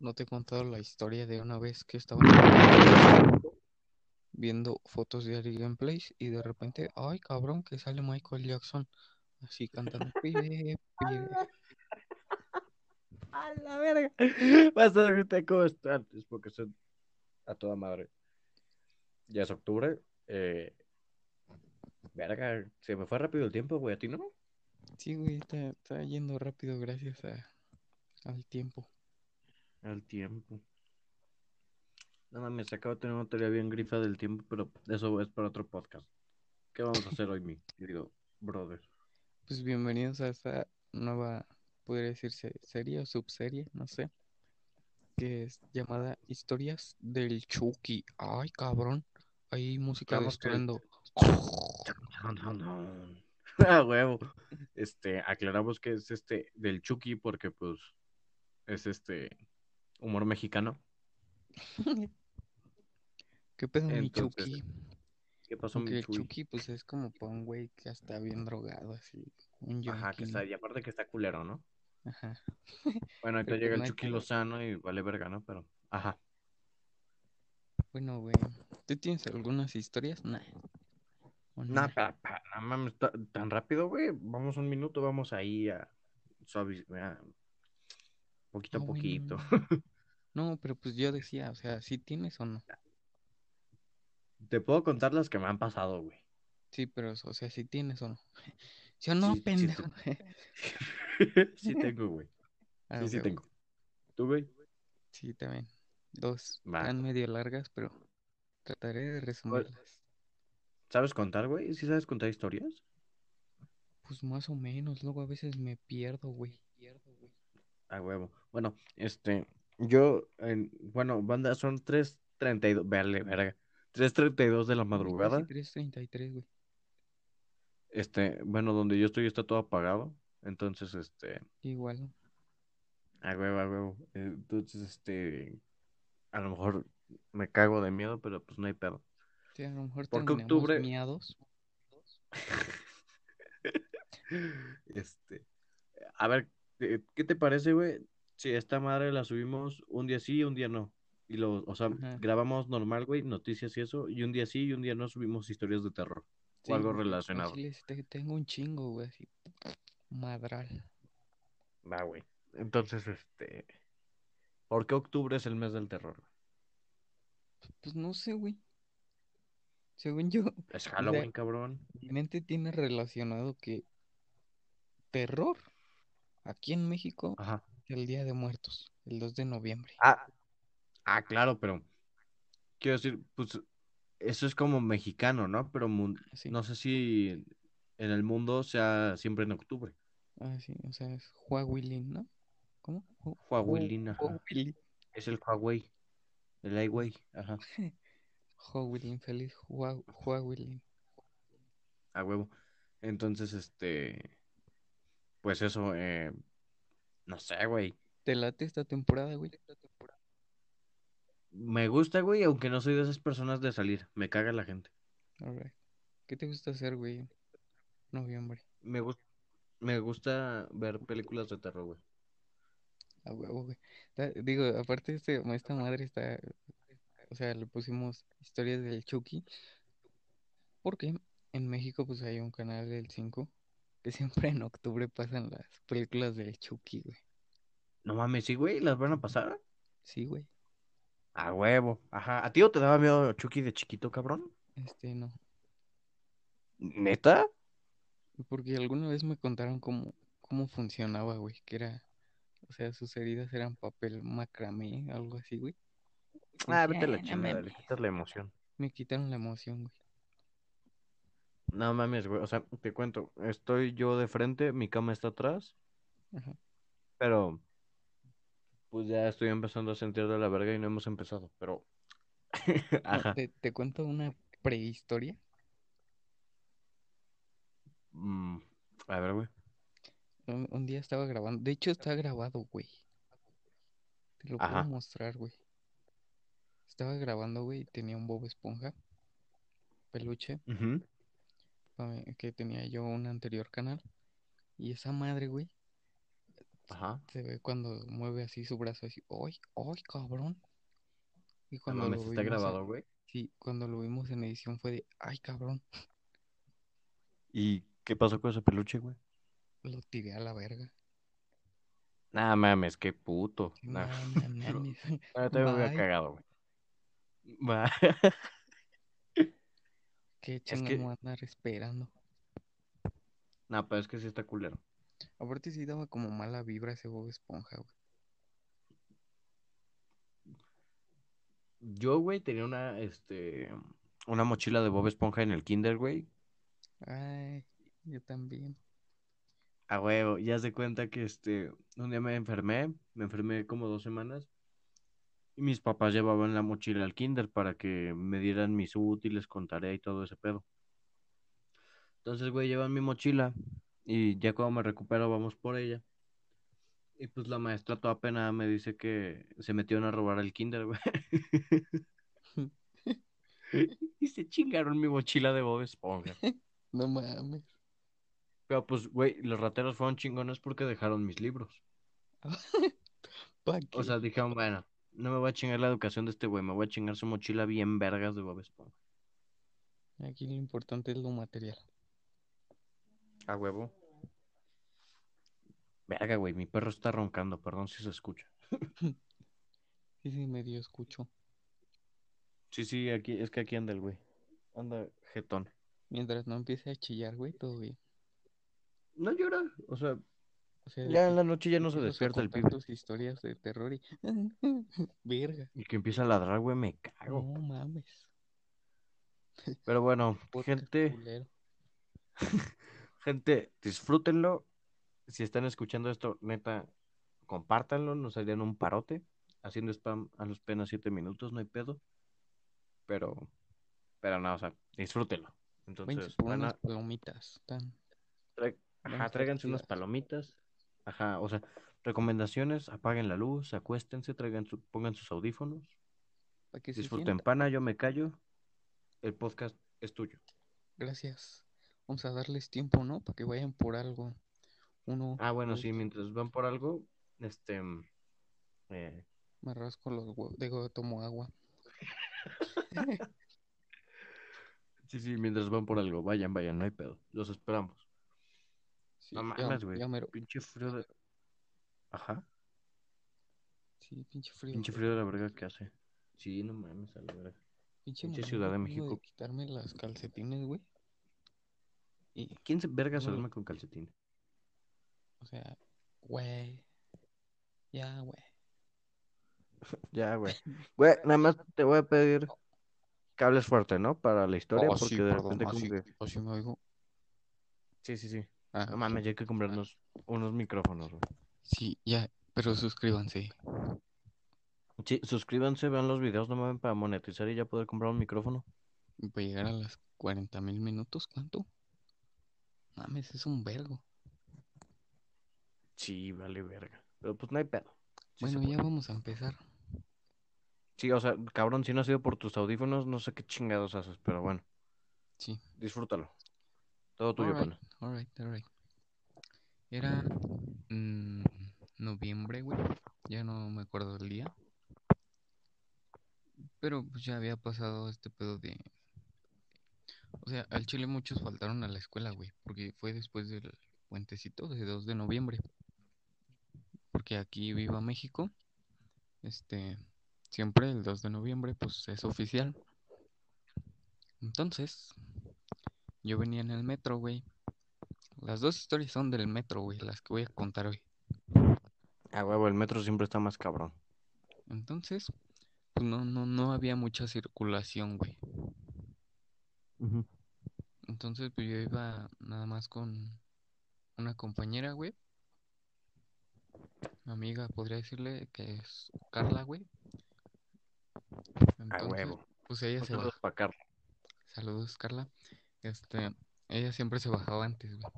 no te he contado la historia de una vez que estaba viendo fotos de Ari Gameplays y de repente, ay cabrón, que sale Michael Jackson así cantando. "Pide, pide". A la verga. Vas a ver cómo están. Es porque son a toda madre. Ya es octubre. Eh... Verga, se me fue rápido el tiempo, güey. ¿A ti no? Sí, güey, está, está yendo rápido gracias a, al tiempo. Al tiempo. No mames, acabo de tener una teoría bien grifa del tiempo, pero eso es para otro podcast. ¿Qué vamos a hacer hoy, mi querido brother? Pues bienvenidos a esta nueva, podría decirse serie o subserie, no sé, que es llamada Historias del Chucky. Ay, cabrón, hay música estruendo. Ah, huevo. Este, aclaramos que es este del Chucky porque pues es este humor mexicano. ¿Qué pedo, mi Entonces, Chucky? ¿Qué pasó, mi el Chuy? Chucky, pues es como pa' un güey que está bien drogado, así, un Ajá, que está, y aparte que está culero, ¿no? Ajá. Bueno, Pero llega el Chucky pedo. Lozano y vale verga, ¿no? Pero, ajá. Bueno, güey, ¿tú tienes algunas historias? Nah. ¿O No, nah? mames, ta- tan rápido, güey. Vamos un minuto, vamos ahí a a- poquito Ah, a poquito. bueno. No, pero pues yo decía, o sea, ¿sí tienes o no? Te puedo contar las que me han pasado, güey. Sí, pero, o sea, ¿sí tienes o no? ¿Sí o no, Sí, sí pendejo? Sí tengo, güey. Ah, Sí, sí tengo. ¿Tú, güey? Sí, también. Dos. Están medio largas, pero trataré de resumirlas. ¿Sabes contar, güey? ¿Sí sabes contar historias? Pues más o menos, luego a veces me pierdo, güey. Pierdo, güey. A huevo. Bueno, este, yo, en, bueno, banda, son 3.32, verle, verga. 3.32 de la madrugada. 3.33, güey. Este, bueno, donde yo estoy está todo apagado. Entonces, este, Igual, a huevo, a huevo. Entonces, este, a lo mejor me cago de miedo, pero pues no hay pedo. Sí, a lo mejor ¿Por qué terminamos octubre? miados. Este, a ver, ¿qué qué te parece, güey? Si esta madre la subimos un día sí y un día no. Y lo, o sea, Ajá. grabamos normal, güey, noticias y eso, y un día sí y un día no subimos historias de terror Sí, o algo relacionado. tengo un chingo, güey, así. Madral. Va, güey. Entonces, este, ¿por qué octubre es el mes del terror? Pues no sé, güey. Según yo, Es Halloween, cabrón. mi mente tiene relacionado que terror aquí en México Ajá. El Día de Muertos, el 2 de noviembre. Ah, ah, claro, pero quiero decir, pues eso es como mexicano, ¿no? Pero Sí. no sé si en el mundo sea siempre en octubre. Ah, sí, o sea, es Huawilin, ¿no? ¿Cómo? Hu- Huawilin. Es el Huawei. El Huawei, ajá, Huawilin, feliz Hua- Huawilin. a huevo. Entonces, este, pues eso, eh, no sé, güey. ¿Te late esta temporada, güey? Me gusta, güey, aunque no soy de esas personas de salir. Me caga la gente. Alright. ¿Qué te gusta hacer, güey? Noviembre. Me gusta, me gusta ver películas de terror, güey. A huevo, güey. Digo, aparte este, esta madre está, o sea, le pusimos historias del Chucky, porque en México pues hay un canal del 5 que siempre en octubre pasan las películas del Chucky, güey. No mames, sí, güey, ¿las van a pasar? Sí, güey. A huevo. Ajá. ¿A ti o te daba miedo Chucky de chiquito, cabrón? Este, no. ¿Neta? Porque alguna vez me contaron cómo, cómo funcionaba, güey, que era, o sea, sus heridas eran papel macramé, algo así, güey. Ah, vete a la "Ah, no chingada, le mames". quitas la emoción. Me quitaron la emoción, güey. No mames, güey. O sea, te cuento, estoy yo de frente, mi cama está atrás, Ajá. pero pues ya estoy empezando a sentir de la verga y no hemos empezado, pero... Ajá. te, te cuento una prehistoria. Mm, a ver, güey. Un, un día estaba grabando. De hecho, está grabado, güey. Te lo puedo mostrar, güey. Estaba grabando, güey, y tenía un Bob Esponja, peluche, eh, que tenía yo un anterior canal. Y esa madre, güey, Ajá. Se ve cuando mueve así su brazo así, ¡ay, ay, cabrón! Y cuando lo está vimos en- grabado, güey. sí, cuando lo vimos en edición fue de, ¡ay, cabrón! ¿Y qué pasó con ese peluche, güey? Lo tiré a la verga. Nah, mames, qué puto. Nah. no, no mames. Ahorita me hubiera Bye. cagado, güey. Va. ¿Qué Es chinga que- me a andar esperando? nah, pero es que sí está culero. Aparte sí daba como mala vibra ese Bob Esponja, güey. Yo, güey, tenía una, este, una mochila de Bob Esponja en el kinder, güey. Ay, yo también. A huevo, ya se cuenta que, este, un día me enfermé, me enfermé como dos semanas. Y mis papás llevaban la mochila al kinder para que me dieran mis útiles con tarea y todo ese pedo. Entonces, güey, llevan mi mochila y ya cuando me recupero vamos por ella. Y pues la maestra toda pena me dice que se metieron a robar al kinder, güey. y se chingaron mi mochila de Bob Esponja. No mames. Pero pues, güey, los rateros fueron chingones porque dejaron mis libros. O sea, dijeron, bueno, no me voy a chingar la educación de este güey, me voy a chingar su mochila bien vergas de Bob Esponja. Aquí lo importante es lo material. A huevo. Verga, güey, mi perro está roncando, perdón si se escucha. Sí, sí, medio escucho. Sí, sí, aquí, es que aquí anda el güey. Anda jetón. Mientras no empiece a chillar, güey, todo bien. No llora, o sea, O sea, de ya en la noche ya no se despierta el pibe. tus historias de terror y... Verga. Y que empieza a ladrar, güey, me cago. No mames. Pero bueno, gente, gente, disfrútenlo. Si están escuchando esto, neta, compártanlo, nos harían un parote. Haciendo spam a los penas siete minutos, no hay pedo. Pero, pero no, o sea, disfrútenlo. Entonces, por van a- unas palomitas. Tan... Ajá, tráiganse unas palomitas. Ajá, o sea, recomendaciones, apaguen la luz, acuéstense, traigan su- pongan sus audífonos, que disfruten pana, yo me callo. El podcast es tuyo. Gracias. Vamos a darles tiempo, ¿no? Para que vayan por algo. Uno, Ah, bueno, sí, mientras van por algo, este, mm, eh, me rasco los huevos. Digo, tomo agua. sí, sí, mientras van por algo, vayan, vayan, no hay pedo, los esperamos. Sí, No mames, güey, pinche frío de... Ajá, Sí, pinche frío. pinche frío de la verga que hace. Sí, no mames, a la verga. Pinche pinche Ciudad de México. quitarme las calcetines, güey. Y, ¿Quién se verga se duerme con calcetín? o sea, güey. Ya, güey. Ya, güey. Güey, nada más te voy a pedir que hables fuerte, ¿no? Para la historia, Oh, porque sí, de perdón, repente como así, que... así me oigo. Sí, sí, sí. Ah, No mames, ya hay que comprarnos unos micrófonos, güey. sí, ya, pero suscríbanse. Sí, suscríbanse, vean los videos, no mames, para monetizar y ya poder comprar un micrófono. Para llegar a las 40 mil minutos, ¿cuánto? Mames, es un vergo. Sí, vale verga. Pero pues no hay pedo. Sí Bueno, ya vamos a empezar. Sí, o sea, cabrón, si no ha sido por tus audífonos, no sé qué chingados haces, pero bueno, Sí. disfrútalo. Todo tuyo, Alright, pana. alright, alright. Era mm, noviembre, güey. Ya no me acuerdo del día. Pero pues ya había pasado este pedo de... O sea, al Chile muchos faltaron a la escuela, güey. Porque fue después del puentecito de 2 de noviembre. Porque aquí viva México. Este... Siempre el 2 de noviembre, pues es oficial. Entonces, yo venía en el metro, güey. Las dos historias son del metro, güey, las que voy a contar hoy. Ah, huevo, el metro siempre está más cabrón. Entonces, pues no, no, no había mucha circulación, güey. Entonces, pues yo iba nada más con una compañera, güey. Mi amiga, podría decirle que es Carla, güey. A Entonces, huevo. pues ella Un se saludo bajaba. pa' Carla. Saludos, Carla. Este, ella siempre se bajaba antes, güey.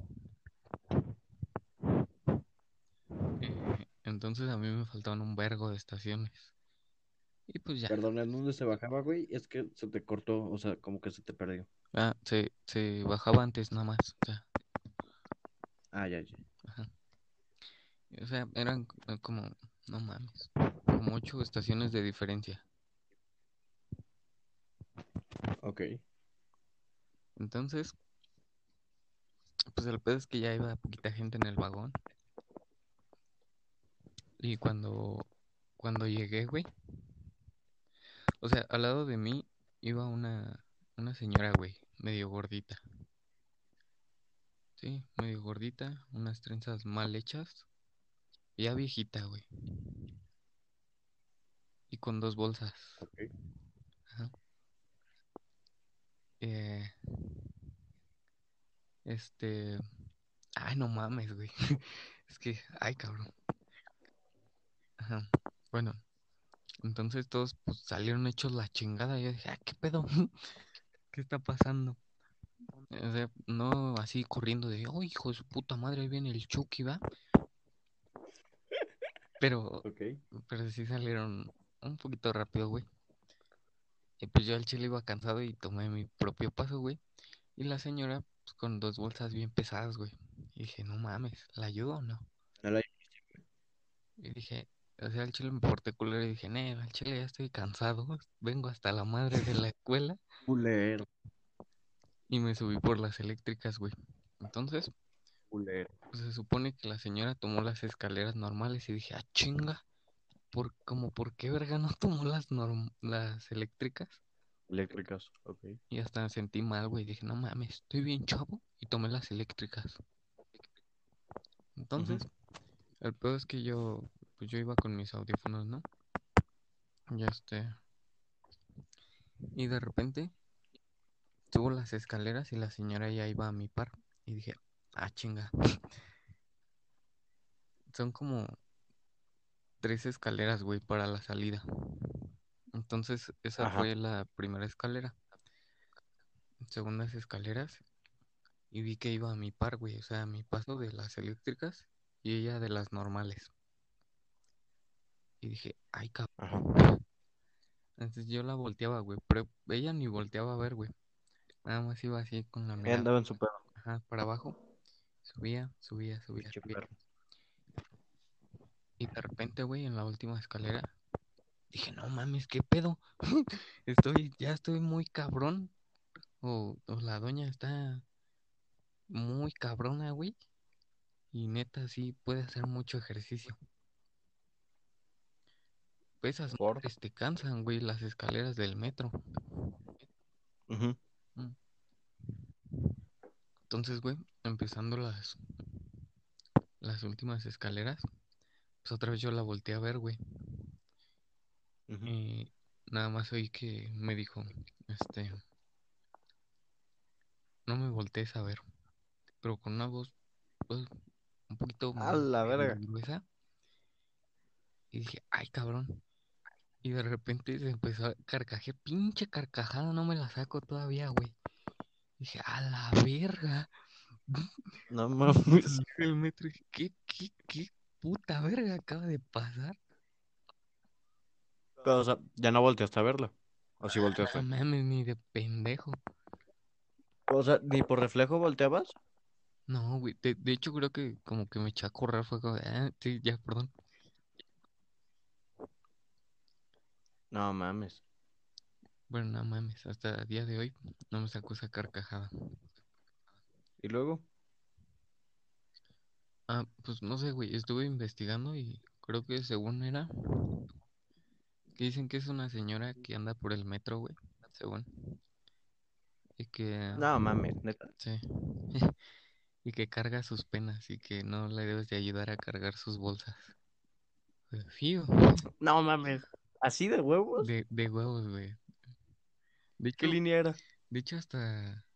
Eh, entonces a mí me faltaban un vergo de estaciones. Y pues ya. Perdón, ¿en dónde se bajaba, güey? Es que se te cortó, o sea, como que se te perdió. Ah, se, se bajaba antes nada más. O sea, Ah, ya, ya. ajá. O sea, eran c- como, no mames, como ocho estaciones de diferencia. Ok. Entonces, pues el pedo es que ya iba poquita gente en el vagón. Y cuando, cuando llegué, güey, o sea, al lado de mí iba una, una señora, güey, medio gordita. Sí, medio gordita, unas trenzas mal hechas, ya viejita, güey, y con dos bolsas. Ok. Ajá. Eh, este, ay, no mames, güey. Es que, ay, cabrón. Ajá. Bueno, entonces todos pues, salieron hechos la chingada. Y yo dije, ah, ¿qué pedo? ¿Qué está pasando? O sea, no así corriendo de, oh, hijo de su puta madre, ahí viene el Chucky, ¿va? Pero, pero sí salieron un poquito rápido, güey. Y pues yo al chile iba cansado y tomé mi propio paso, güey. Y la señora, con dos bolsas bien pesadas, güey. Y dije, no mames, ¿la ayudo o no? No la- Y dije, o sea, al chile me porté culero y dije, no, al chile ya estoy cansado. Vengo hasta la madre de la escuela Culero. y me subí por las eléctricas, güey. Entonces, Culero. pues se supone que la señora tomó las escaleras normales y dije, ah, chinga, ¿por, como, ¿por qué verga no tomó las, norm- las eléctricas? Eléctricas. Ok. Y hasta me sentí mal, güey. Dije, no mames, estoy bien chavo y tomé las eléctricas. Entonces, el peor es que yo, pues yo iba con mis audífonos, ¿no? Ya este. Y de repente subo las escaleras y la señora ya iba a mi par. Y dije, ah, chinga. Son como tres escaleras, güey, para la salida. Entonces, esa Ajá. fue la primera escalera. Segundas escaleras. Y vi que iba a mi par, güey. O sea, a mi paso de las eléctricas y ella de las normales. Y dije, ay, cabrón. Ajá. Entonces yo la volteaba, güey. Pero ella ni volteaba a ver, güey. Nada más iba así con la mirada. andaba en su pedo. Ajá, para abajo. Subía, subía, subía, subía. perro. Y de repente, güey, en la última escalera, dije, no mames, ¿qué pedo? Estoy, ya estoy muy cabrón. O, o la doña está muy cabrona, güey. Y neta, sí puede hacer mucho ejercicio. Esas Por. te cansan, güey, las escaleras del metro. Mm. Entonces, güey, empezando las, las últimas escaleras, pues otra vez yo la volteé a ver, güey. Ujú. Y nada más oí que me dijo, este, no me voltees a ver, pero con una voz, pues, un poquito A más la verga. gruesa. Y dije, ay, cabrón. Y de repente se empezó a carcajear, pinche carcajada, no me la saco todavía, güey. Dije, a la verga. No mames. Dije el metro, dije, ¿qué, qué, qué puta verga acaba de pasar? Pero, o sea, ya no volteaste a verla. O sí No volteaste. mames, ni de pendejo. O sea, ni por reflejo volteabas. No, güey. De, de hecho, creo que como que me eché a correr. Fue como, ah, sí, ya, perdón. No mames. Bueno, no mames. Hasta el día de hoy no me sacó esa carcajada. ¿Y luego? Ah, pues no sé, güey. Estuve investigando y creo que según era. Que dicen que es una señora que anda por el metro, güey. Según. Y que. No mames, neta. Sí. y que carga sus penas y que no le debes de ayudar a cargar sus bolsas. Fío. No mames. ¿Así de huevos? De, de huevos, güey. De ¿Qué línea era? de hecho, hasta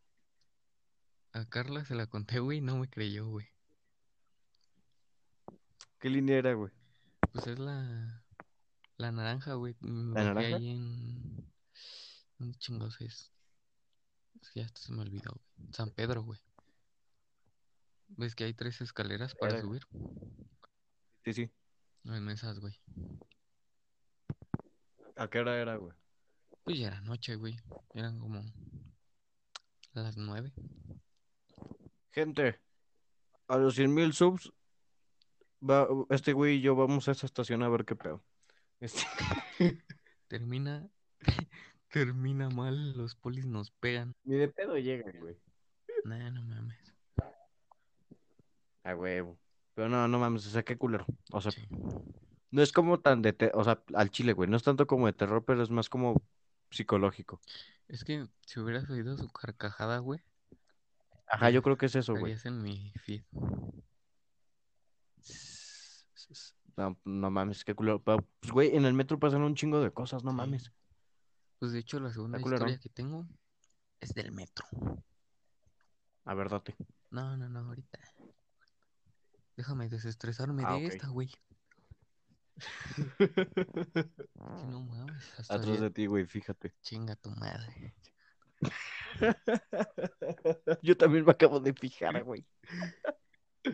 a Carla se la conté, güey, y no me creyó, güey. ¿Qué línea era, güey? Pues es la, la naranja, güey. Me ¿La bajé naranja? ahí en. ¿Dónde chingados es? Es que ya hasta se me olvidó, güey. San Pedro, güey. ¿Ves que hay tres escaleras para subir? Sí, sí. En esas, güey. ¿A qué hora era, güey? Pues ya era noche, güey. Eran como las nueve. Gente, a los 100 mil subs Va, este güey y yo vamos a esa estación a ver qué pedo. Este, Termina, termina mal, los polis nos pegan. Ni de pedo llegan, güey. Nah, no mames. A huevo. Pero no, no mames, o sea, qué culero. O sea, Sí. no es como tan de, te- o sea, al chile, güey. No es tanto como de terror, pero es más como psicológico. Es que si hubieras oído su carcajada, güey, Ajá, yo creo que es eso, güey. en mi feed. No, no mames, qué culero. Pero, pues, güey, en el metro pasan un chingo de cosas, no mames. Pues de hecho la segunda historia que tengo es del metro. A ver, date. No, no, no, ahorita. Déjame desestresarme Ah, de esta, güey. No mames, hasta Atrás de ti, güey, fíjate. chinga tu madre. Yo también me acabo de fijar, güey. Sí.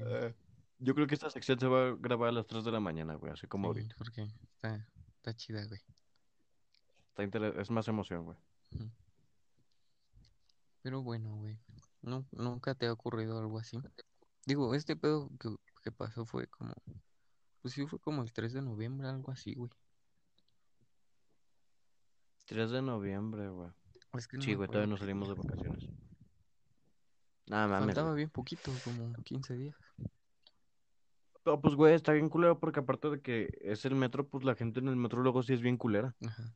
Eh, yo creo que esta sección se va a grabar a las 3 de la mañana, güey, así como Sí, ahorita. porque está, está chida, güey. Está inter- Es más emoción, güey. Pero bueno, güey. No, ¿Nunca te ha ocurrido algo así? Digo, este pedo que, que pasó fue como... Pues sí, fue como el 3 de noviembre, algo así, güey. 3 de noviembre, güey. Es que no Sí, me güey, acuerdo todavía no salimos de vacaciones. Nada mames, Faltaba güey. bien poquito, como 15 días. No, pues, güey, está bien culero porque aparte de que es el metro, pues la gente en el metro luego sí es bien culera. Ajá.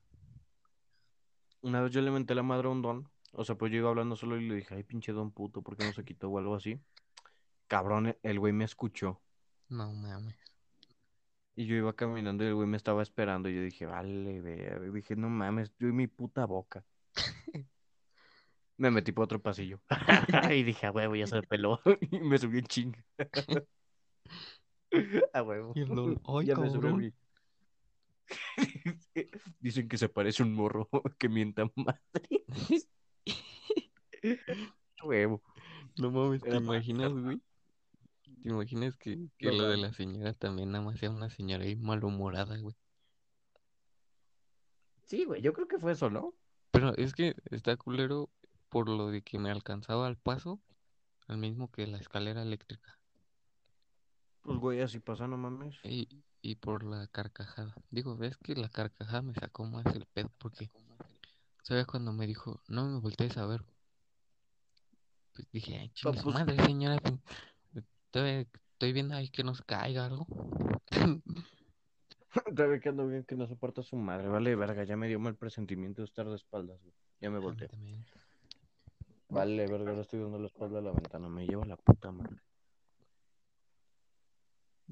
Una vez yo le menté la madre a un don. O sea, pues yo iba hablando solo y le dije, ay, pinche don puto, ¿por qué no se quitó o algo así? Cabrón, e- el güey me escuchó. No mames. Y yo iba caminando y el güey me estaba esperando. Y yo dije, vale. Y dije, no mames, yo y mi puta boca. Me metí por otro pasillo. y dije, huevo, ya se peló. y me subí en ching. A huevo. Y el don, ay, Ya cabrón. Dicen que se parece un morro que mienta madre. Huevo. No mames, ¿te imaginas, güey? ¿Te imaginas que, que No lo de la señora también nada más sea una señora ahí malhumorada, güey? Sí, güey, yo creo que fue eso, ¿no? Pero es que está culero por lo de que me alcanzaba al paso, al mismo que la escalera eléctrica. Pues, güey, así pasa, no mames. Y, y por la carcajada. Digo, ves que la carcajada me sacó más el pedo porque, ¿sabes cuando me dijo, no me voltees a ver? Pues dije, ay, chinga su pues- madre, señora. pues, Estoy, estoy viendo ahí que nos caiga algo. Todavía que ando bien que no soporta su madre. Vale, verga, ya me dio mal presentimiento de estar de espaldas, güey. Ya me volteé. Vale, verga, ahora estoy dando la espalda a la ventana. Me lleva la puta madre.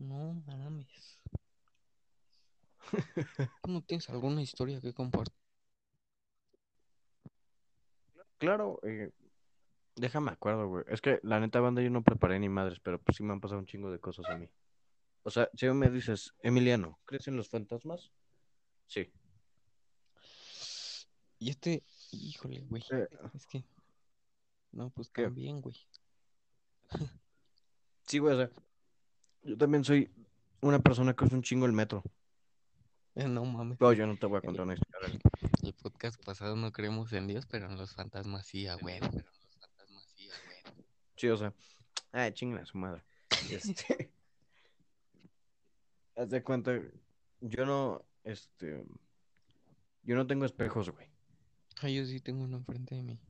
No mames. ¿Tú no tienes alguna historia que compartir? Claro, eh, déjame acuerdo, güey. Es que la neta banda yo no preparé ni madres, pero pues sí me han pasado un chingo de cosas a mí. O sea, si me dices, Emiliano, ¿crees en los fantasmas? Sí. Y este, híjole, güey. Eh, Es que, no, pues ¿Qué? también, güey. sí, güey, o sea, yo también soy una persona que usa un chingo el metro. Eh, No mames. Pero yo no te voy a contar una historia. El podcast pasado no creemos en Dios, pero en los fantasmas sí, a huevo. Sí, o sea, ay, chinga su madre. Este, haz de cuenta, yo no, este, yo no tengo espejos, güey. Ay, yo sí tengo uno enfrente de mí.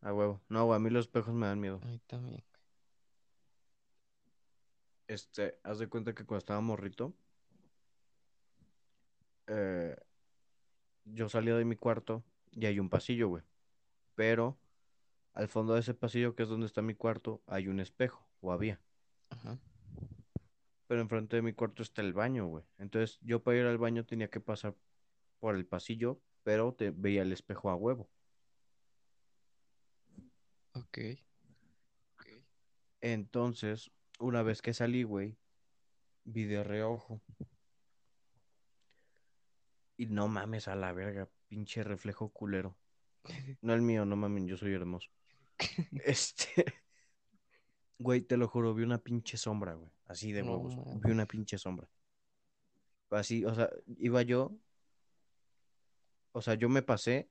A huevo. No, güey, a mí los espejos me dan miedo. Ahí también. Este, haz de cuenta que cuando estaba morrito, eh, yo salía de mi cuarto y hay un pasillo, güey. Pero al fondo de ese pasillo, que es donde está mi cuarto, hay un espejo, o había. Ajá. Pero enfrente de mi cuarto está el baño, güey. Entonces yo para ir al baño tenía que pasar por el pasillo, pero te veía el espejo a huevo. Ok. Entonces, una vez que salí, güey, vi de reojo. Y no mames a la verga, pinche reflejo culero. No el mío, no mames, yo soy hermoso. Este, güey, te lo juro, vi una pinche sombra, güey. Así de No huevos. mames. Vi una pinche sombra. Así, o sea, iba yo. O sea, yo me pasé,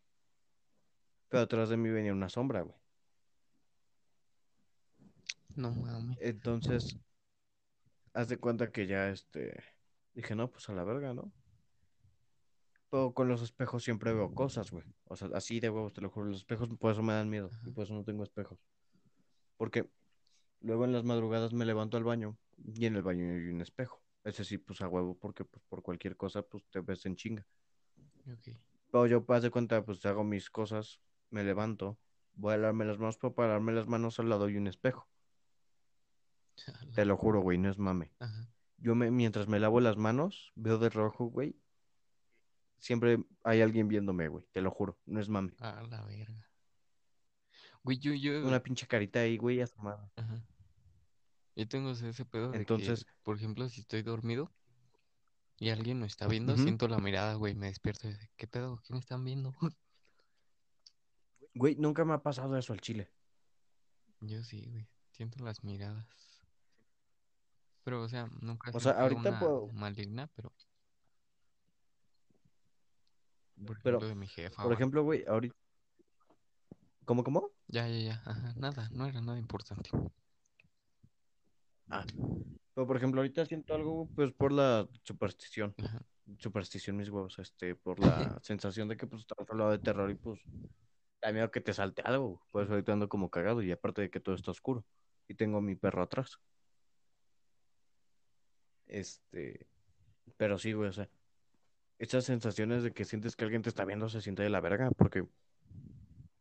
pero atrás de mí venía una sombra, güey. No mames. Entonces, haz de cuenta que ya este. Dije, no, pues a la verga, ¿no? Pero con los espejos siempre veo cosas, güey. O sea, así de huevos, te lo juro. Los espejos por eso me dan miedo. Y por eso no tengo espejos. Porque luego en las madrugadas me levanto al baño y en el baño hay un espejo. Ese sí, pues a huevo, porque pues, por cualquier cosa, pues te ves en chinga. Ok. Pero yo, haz de cuenta, pues hago mis cosas, me levanto, voy a lavarme las manos, pero para lavarme las manos al lado hay un espejo. Te lo juro, güey, no es mame. Ajá. Yo me, mientras me lavo las manos, veo de rojo, güey. Siempre hay alguien viéndome, güey. Te lo juro, no es mame. A la verga. Güey, yo, yo. Una pinche carita ahí, güey, asomada. Ajá. Yo tengo ese pedo de que, Entonces, por ejemplo, si estoy dormido y alguien me está viendo, siento la mirada, güey, me despierto y de, ¿qué pedo? ¿Qué me están viendo? güey, nunca me ha pasado eso al chile. Yo sí, güey, siento las miradas. Pero, o sea, nunca O sea, ahorita una puedo- maligna, pero, por Pero, ejemplo, de mi jefa. Por ejemplo, güey, ahorita. ¿Cómo, cómo? Ya, ya, ya. Ajá, nada, no era nada importante. Ah. Pero por ejemplo, ahorita siento algo, pues por la superstición. Ajá. Superstición, mis huevos, este, por la sensación de que pues estamos hablando de terror y pues da miedo que te salte algo. Por eso ahorita ando como cagado y aparte de que todo está oscuro. Y tengo a mi perro atrás. Este. Pero sí, güey, o sea. Esas sensaciones de que sientes que alguien te está viendo se siente de la verga, porque.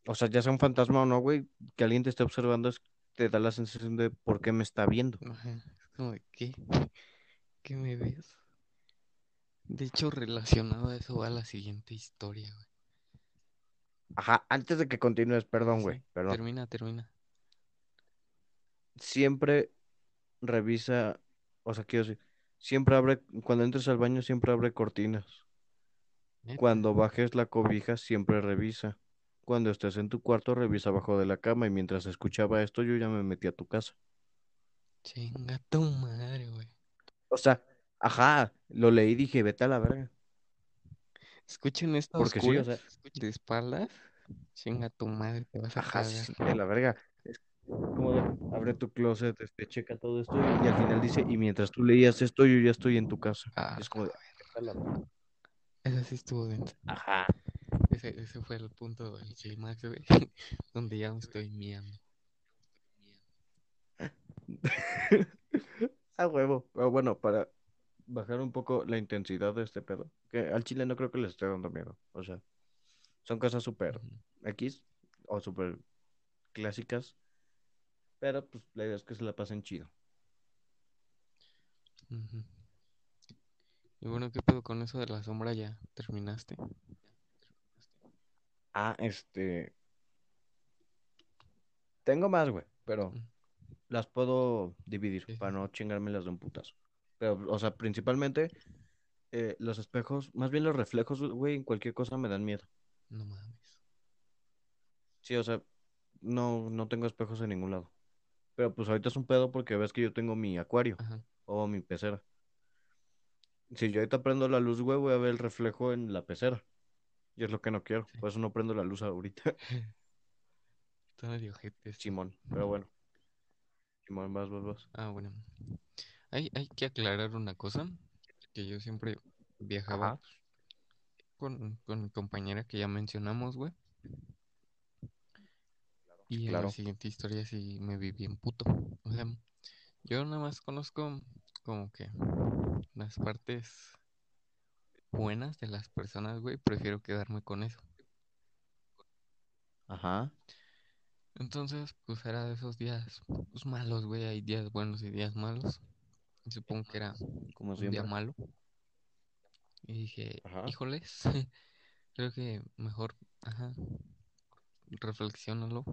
O sea, ya sea un fantasma o no, güey, que alguien te esté observando es, te da la sensación de por qué me está viendo. Ajá. Es como de, ¿qué? ¿Qué me ves? De hecho, relacionado a eso va la siguiente historia, güey. Ajá, antes de que continúes, perdón, Sí, güey, perdón. Termina, termina. Siempre revisa, o sea, quiero decir, siempre abre, cuando entres al baño, siempre abre cortinas. Neta. Cuando bajes la cobija, siempre revisa. Cuando estés en tu cuarto, revisa abajo de la cama. Y mientras escuchaba esto, yo ya me metí a tu casa. Chinga tu madre, güey. O sea, ajá, lo leí y dije, vete a la verga. Escuchen esta Porque sí, o sea, de espaldas. Chinga tu madre, te vas a ajá, cagar. sí, se siente de la verga. Como de, abre tu closet, este, checa todo esto. Y, al final dice, y mientras tú leías esto, yo ya estoy en tu casa. Ah, es como de. Esa sí estuvo densa. Ajá. Ese, ese fue el punto del clímax, güey. Donde ya me estoy miando. A huevo. Pero bueno, para bajar un poco la intensidad de este pedo, que al chile no creo que les esté dando miedo. O sea, son cosas súper. X o súper clásicas, pero pues la idea es que se la pasen chido. Y bueno, ¿qué pedo con eso de la sombra? ¿Ya terminaste? Ah, este. Tengo más, güey, pero las puedo dividir Sí, para no chingármelas de un putazo. Pero, o sea, principalmente eh, los espejos, más bien los reflejos, güey, en cualquier cosa me dan miedo. No mames. Sí, o sea, no, no tengo espejos en ningún lado. Pero pues ahorita es un pedo porque ves que yo tengo mi acuario Ajá. o mi pecera. Si yo ahorita prendo la luz, güey, voy a ver el reflejo en la pecera. Y es lo que no quiero. Sí. Por eso no prendo la luz ahorita. Ojete esto. Simón, pero bueno. Simón, vas, vas, vas. Ah, bueno. Hay, hay que aclarar una cosa. Que yo siempre viajaba Ajá. con, con mi compañera que ya mencionamos, güey. Y en la claro. siguiente historia sí me vi bien puto. O sea, yo nada más conozco como que las partes buenas de las personas, güey. Prefiero quedarme con eso. Ajá. Entonces, pues era de esos días pues, malos, güey. Hay días buenos y días malos. Y supongo que era Como un día siempre. malo. Y dije, Ajá. híjoles, creo que mejor, ajá, reflexiónalo.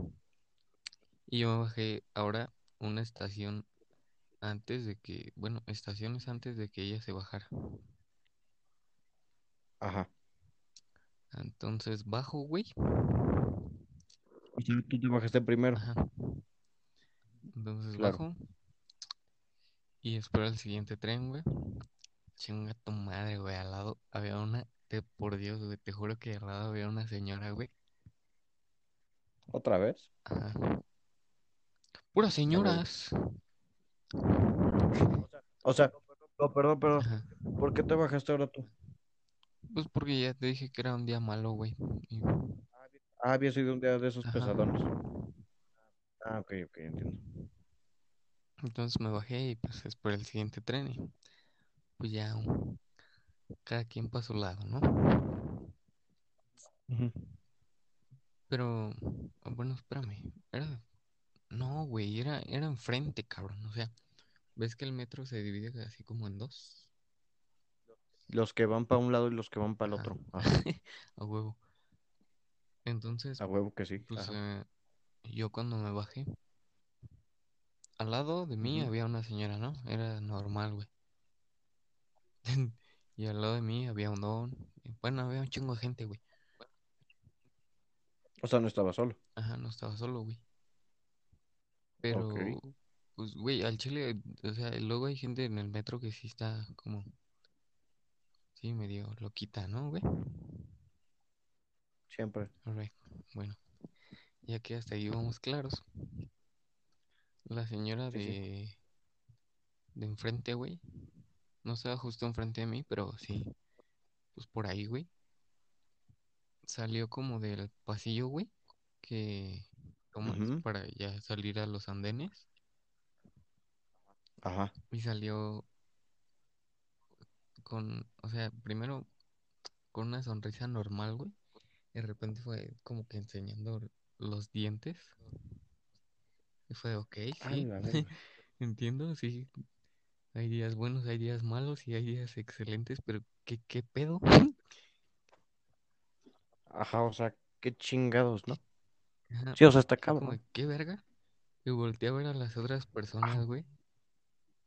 Y yo me bajé ahora una estación antes de que, bueno, estaciones antes de que ella se bajara. Ajá. Entonces bajo, güey. O sea, tú te bajaste primero. Ajá. Entonces Claro. bajo. Y espero el siguiente tren, güey. Chinga tu madre, güey. Al lado había una, te, por Dios, güey, te juro que al lado había una señora, güey. ¿Otra vez? Ajá. Puras señoras. O sea, no, perdón, perdón. Ajá. ¿Por qué te bajaste ahora tú? Pues porque ya te dije que era un día malo, güey. Y- Ah, había sido un día de esos Ajá. pesadones. Ah, ok, ok, entiendo. Entonces me bajé y pues esperé el siguiente tren y pues ya cada quien para su lado, ¿no? Pero, bueno, espérame. Era, no, güey, era, era enfrente, cabrón. O sea, ¿ves que el metro se divide así como en dos? Los que van para un lado y los que van para el otro. Ajá. A huevo. Entonces, A huevo que sí. pues eh, yo cuando me bajé, al lado de mí había una señora, ¿no? Era normal, güey. Y al lado de mí había un don. Bueno, había un chingo de gente, güey. O sea, no estaba solo. Ajá, no estaba solo, güey. Pero, Ok. pues, güey, al chile, o sea, luego hay gente en el metro que sí está como, sí, medio loquita, ¿no, güey? Siempre. Alright, bueno, ya que hasta ahí vamos claros. La señora Sí, sí. de, de enfrente, güey, no estaba justo enfrente de mí, pero sí, pues por ahí, güey. Salió como del pasillo, güey, que tomas Ujú. para ya salir a los andenes. Ajá. Y salió con, o sea, primero con una sonrisa normal, güey. Y de repente fue como que enseñando los dientes. Y fue, ok, A sí, la verga. entiendo, sí. Hay días buenos, hay días malos y hay días excelentes, pero ¿qué, qué pedo? Ajá, o sea, qué chingados, ¿no? Ajá, Sí, o sea, está como, cabrón. ¿qué verga? Y volteé a ver a las otras personas, güey.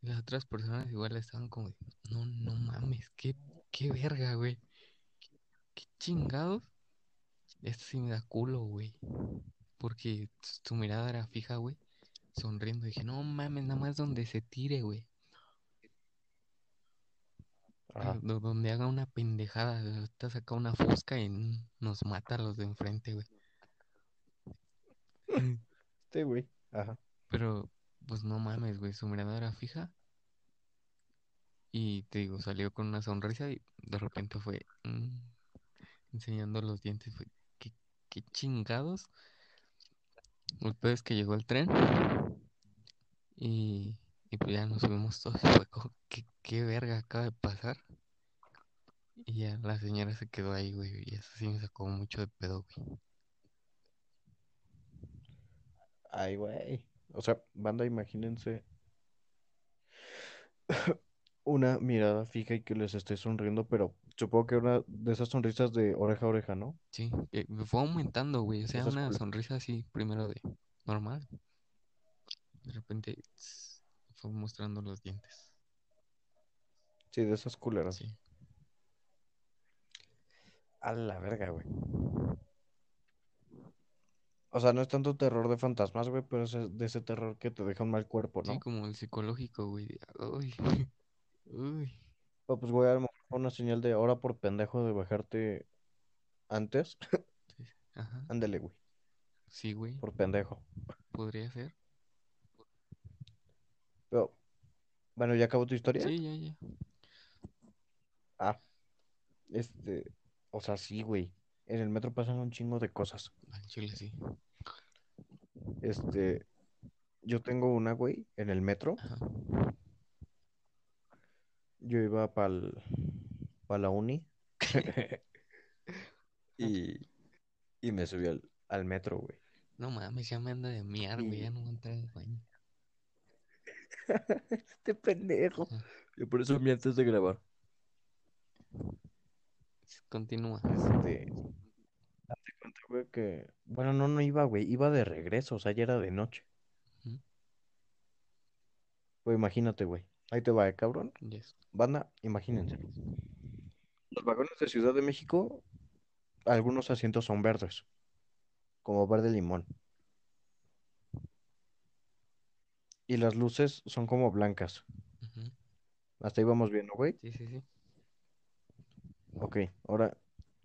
Y las otras personas igual estaban como, de, no, no mames, qué, qué verga, güey. ¿Qué chingados? Esto sí me da culo, güey. Porque su mirada era fija, güey. Sonriendo. Dije, no mames, nada más donde se tire, güey. Ajá. Do- Donde haga una pendejada. Ahorita saca una fosca y nos mata a los de enfrente, güey. Sí, güey. Ajá. Pero, pues no mames, güey. Su mirada era fija. Y te digo, salió con una sonrisa y de repente fue mm, enseñando los dientes. Fue, ¿qué, qué chingados? El peor es que llegó el tren y, y pues ya nos subimos todos. Fue como, ¿qué, qué verga acaba de pasar? Y ya la señora se quedó ahí, güey. Y eso sí me sacó mucho de pedo, güey. Ay, güey. O sea, banda, imagínense una mirada fija y que les esté sonriendo, pero supongo que una de esas sonrisas de oreja a oreja, ¿no? Sí, eh, fue aumentando, güey. O sea, Esas una sonrisa así, primero de normal. De repente tss, fue mostrando los dientes. Sí, de esas culeras. Sí. A la verga, güey. O sea, no es tanto terror de fantasmas, güey, pero es de ese terror que te deja un mal cuerpo, Sí, ¿no? como el psicológico, güey. de, Uy, uy. Pero pues, güey, a lo mejor fue una señal de ahora por pendejo de bajarte antes. Sí, Ajá. Ándale, güey, Sí, güey. por pendejo. Podría ser. Pero, bueno, ¿ya acabó tu historia? Sí, ya, ya. Ah, este, o sea, sí, güey. En el metro pasan un chingo de cosas. Al chile, sí. Este, yo tengo una, güey, en el metro. Ajá. Yo iba para la uni y, y me subí al, al metro, güey. No mames, ya me anda de miar, güey. Y- Ya no voy a entrar al baño. Este pendejo. Ajá. Yo por eso me antes de grabar. Continúa. Este, güey, que, bueno, no, no iba, güey, iba de regreso, o sea, ya era de noche. Ujú. Pues imagínate, güey. Ahí te va, eh, cabrón. Yes. Banda, imagínense. Los vagones de Ciudad de México, algunos asientos son verdes, como verde limón. Y las luces son como blancas. Hasta ahí vamos viendo, güey. Sí, sí, sí. Ok, ahora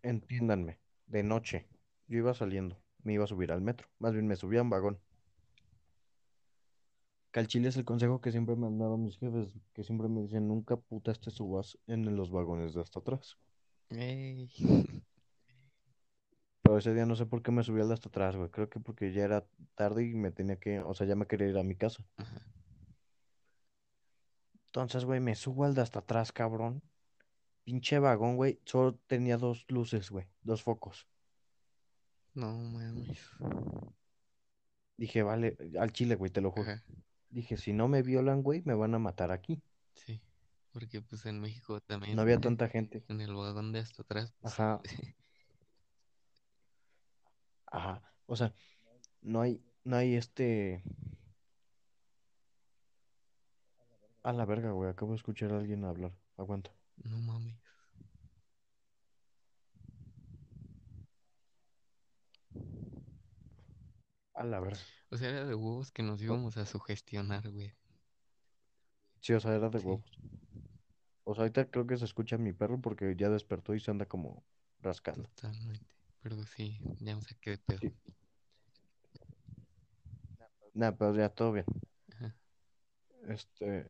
entiéndanme. De noche, yo iba saliendo, me iba a subir al metro. Más bien me subí a un vagón. Que al chile es el consejo que siempre me han dado mis jefes, que siempre me dicen, nunca putas te subas en los vagones de hasta atrás. Ey. Pero ese día no sé por qué me subí al de hasta atrás, güey. Creo que porque ya era tarde y me tenía que, o sea, ya me quería ir a mi casa. Ajá. Entonces, güey, me subo al de hasta atrás, cabrón. Pinche vagón, güey. Solo tenía dos luces, güey. Dos focos. No mames. Dije, vale, al chile, güey, te lo juro. Ajá. Dije, si no me violan, güey, me van a matar aquí. Sí. Porque pues en México también. No había tanta gente. En el vagón de hasta atrás. pues, Ajá. Ajá. O sea, no hay, no hay este. A la verga, güey. Acabo de escuchar a alguien hablar. Aguanta. No mames. A la verga. O sea, era de huevos que nos íbamos a sugestionar, güey. Sí, o sea, era de Sí. huevos. O sea, ahorita creo que se escucha mi perro porque ya despertó y se anda como rascando. Totalmente. Pero sí, ya me saqué de pedo. Sí. Nah, pero ya todo bien. Ajá. Este,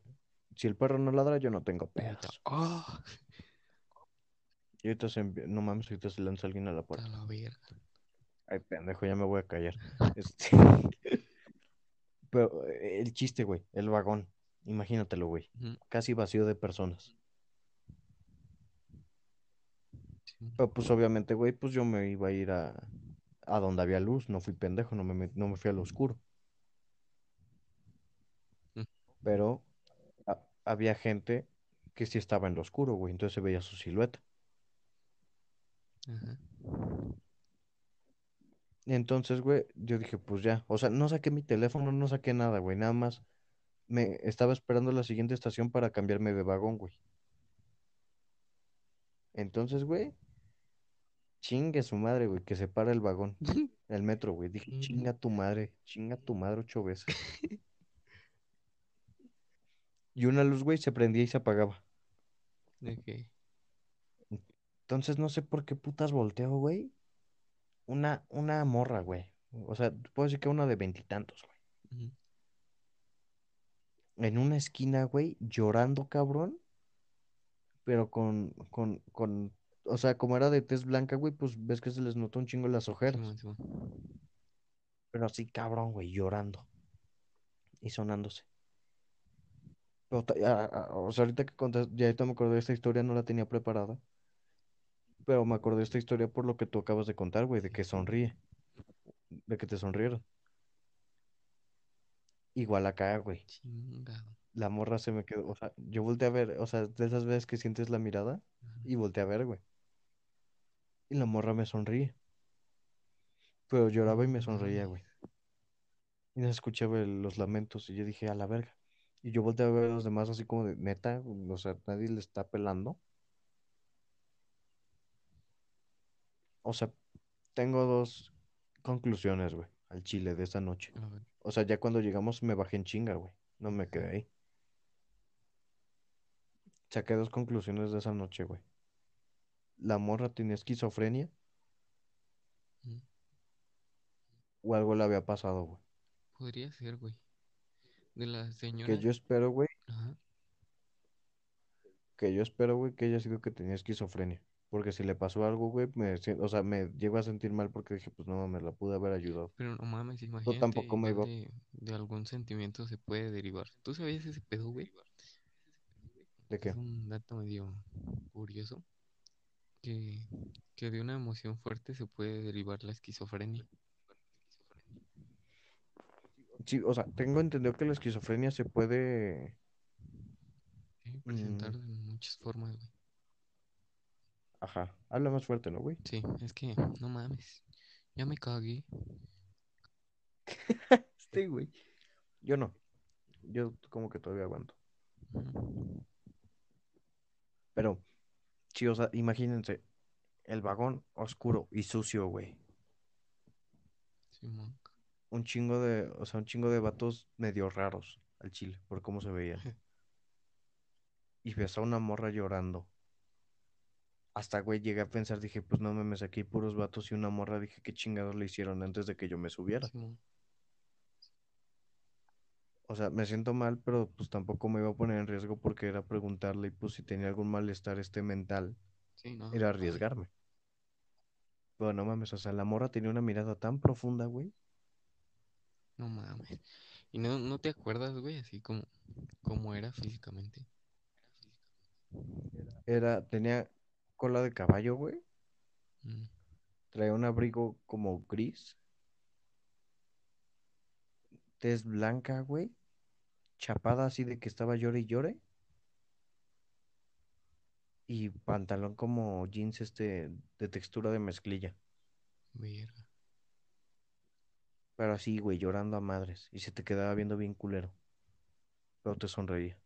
si el perro no ladra, yo no tengo Y ahorita, pedos. ¡Oh! Y ahorita se envi- no mames, ahorita se lanza alguien a la A puerta. la verga. Ay, pendejo, ya me voy a callar. Este, pero eh, el chiste, güey, el vagón, imagínatelo, güey, casi vacío de personas. Sí. Pero pues obviamente, güey, pues yo me iba a ir a, a donde había luz, no fui pendejo, no me, no me fui al oscuro. Pero a- había gente que sí estaba en lo oscuro, güey, entonces se veía su silueta. Ajá. Entonces, güey, yo dije, pues ya, o sea, no saqué mi teléfono, no saqué nada, güey, nada más me estaba esperando la siguiente estación para cambiarme de vagón, güey. Entonces, güey, chingue su madre, güey, que se para el vagón, el metro, güey. Dije, chinga tu madre, chinga tu madre ocho veces. Y una luz, güey, se prendía y se apagaba. Que. Entonces, no sé por qué putas volteo, güey. Una, una morra, güey. O sea, puedo decir que una de veintitantos, güey. En una esquina, güey, llorando, cabrón. Pero con, con, con, o sea, como era de tez blanca, güey, pues ves que se les notó un chingo las ojeras. Pero así, cabrón, güey, llorando. Y sonándose. Pero ta- a- a- o sea, ahorita que contas, ya ahorita me acordé de esta historia, no la tenía preparada. Pero me acordé de esta historia por lo que tú acabas de contar, güey, de que sonríe. De que te sonrieron. Igual acá, güey. Chingado. La morra se me quedó, o sea, yo volteé a ver, o sea, de esas veces que sientes la mirada Ajá. y volteé a ver, güey. Y la morra me sonríe. Pero lloraba y me sonreía, mames. güey. Y no escuchaba los lamentos y yo dije, a la verga. Y yo volteé a ver a los demás así como de, neta, o sea, nadie le está pelando. O sea, tengo dos conclusiones, güey, al chile de esa noche. O sea, ya cuando llegamos me bajé en chinga, güey. No me quedé ahí. Saqué dos conclusiones de esa noche, güey. La morra tenía esquizofrenia Ujú. o algo le había pasado, güey. Podría ser, güey. De la Que señora. yo espero, güey, Ajá. que yo espero, güey, que haya sido que tenía esquizofrenia. Porque si le pasó algo, güey, me, o sea, me llego a sentir mal porque dije, pues no mames, la pude haber ayudado. Pero no mames, Yo imagínate, tampoco me iba. de, de algún sentimiento se puede derivar. ¿Tú sabías ese pedo, güey? ¿De Es qué? un dato medio curioso. Que, que de una emoción fuerte se puede derivar la esquizofrenia. Sí, o sea, tengo entendido que la esquizofrenia se puede. Sí, presentar mm, de muchas formas, güey. Ajá, habla más fuerte, ¿no, güey? Sí, es que no mames. Ya me cagué. Sí, güey. Yo no. Yo como que todavía aguanto. Pero, sí, o sea, imagínense, el vagón oscuro y sucio, güey. Simón. Un chingo de, o sea, un chingo de vatos medio raros al chile, por cómo se veían. Y ves a una morra llorando. Hasta, güey, llegué a pensar, dije, pues no mames, aquí hay puros vatos y una morra, dije, qué chingados le hicieron antes de que yo me subiera. O sea, me siento mal, pero pues tampoco me iba a poner en riesgo porque era preguntarle y pues si tenía algún malestar este mental, Sí, no, era arriesgarme. Pero no mames, o sea, la morra tenía una mirada tan profunda, güey. no mames. ¿Y no, no te acuerdas, güey, así como cómo era físicamente? Era, tenía cola de caballo, güey. Mm, Traía un abrigo como gris. Tez blanca, güey. Chapada así de que estaba llore y llore. Y pantalón como jeans este de textura de mezclilla. verga. Pero así, güey, llorando a madres. Y se te quedaba viendo bien culero. Pero te sonreía.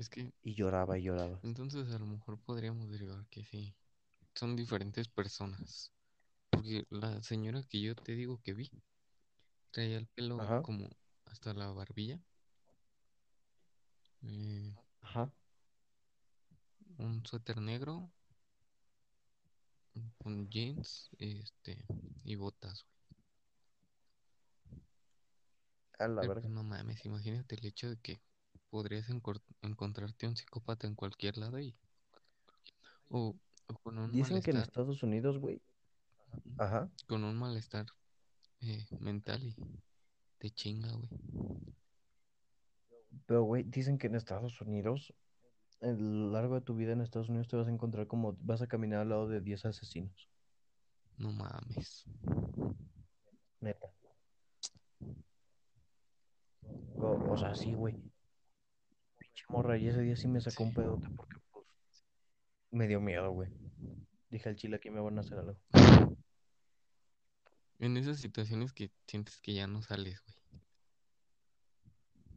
Es que Y lloraba y lloraba. entonces a lo mejor podríamos derivar que sí, son diferentes personas. Porque la señora que yo te digo que vi traía el pelo Ajá, como hasta la barbilla, eh, ajá. un suéter negro, con jeans, este, y botas, A la Pero verga. pues no mames, imagínate el hecho de que podrías encontrarte un psicópata en cualquier lado y, o, o con un Dicen que en Estados Unidos, güey. Ajá. con un malestar eh, mental y te chinga, güey. Pero, güey, dicen que en Estados Unidos, a lo largo de tu vida en Estados Unidos te vas a encontrar como vas a caminar al lado de 10 asesinos. No mames. Neta. O, o sea, sí, güey. Morra, y ese día sí me sacó Sí. un pedote porque, pues, me dio miedo, güey. Dije al chile aquí me van a hacer algo. En esas situaciones que sientes que ya no sales, güey.